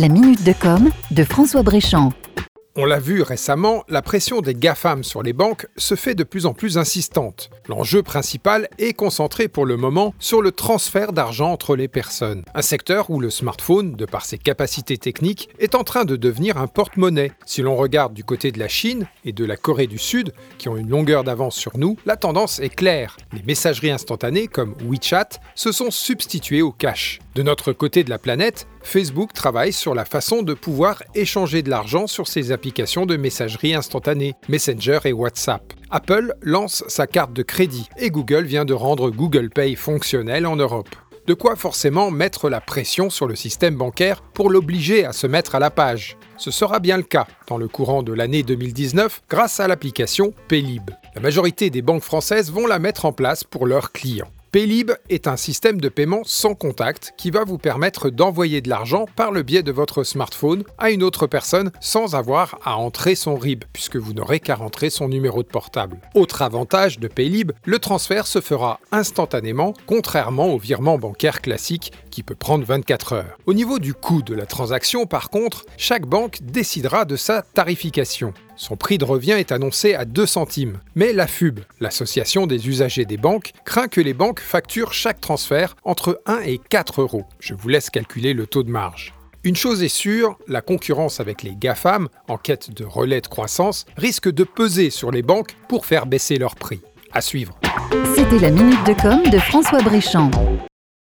La minute de com de François Bréchamp. On l'a vu récemment, la pression des GAFAM sur les banques se fait de plus en plus insistante. L'enjeu principal est concentré pour le moment sur le transfert d'argent entre les personnes. Un secteur où le smartphone, de par ses capacités techniques, est en train de devenir un porte-monnaie. Si l'on regarde du côté de la Chine et de la Corée du Sud, qui ont une longueur d'avance sur nous, la tendance est claire. Les messageries instantanées comme WeChat se sont substituées au cash. De notre côté de la planète, Facebook travaille sur la façon de pouvoir échanger de l'argent sur ses applications de messagerie instantanée, Messenger et WhatsApp. Apple lance sa carte de crédit et Google vient de rendre Google Pay fonctionnel en Europe. De quoi forcément mettre la pression sur le système bancaire pour l'obliger à se mettre à la page. Ce sera bien le cas dans le courant de l'année 2019 grâce à l'application Paylib. La majorité des banques françaises vont la mettre en place pour leurs clients. Paylib est un système de paiement sans contact qui va vous permettre d'envoyer de l'argent par le biais de votre smartphone à une autre personne sans avoir à entrer son RIB, puisque vous n'aurez qu'à rentrer son numéro de portable. Autre avantage de Paylib, le transfert se fera instantanément, contrairement au virement bancaire classique qui peut prendre 24 heures. Au niveau du coût de la transaction, par contre, chaque banque décidera de sa tarification. Son prix de revient est annoncé à 2 centimes. Mais la FUB, l'association des usagers des banques, craint que les banques facturent chaque transfert entre 1 et 4 euros. Je vous laisse calculer le taux de marge. Une chose est sûre, la concurrence avec les GAFAM, en quête de relais de croissance, risque de peser sur les banques pour faire baisser leurs prix. À suivre. C'était la minute de com de François Bréchamp.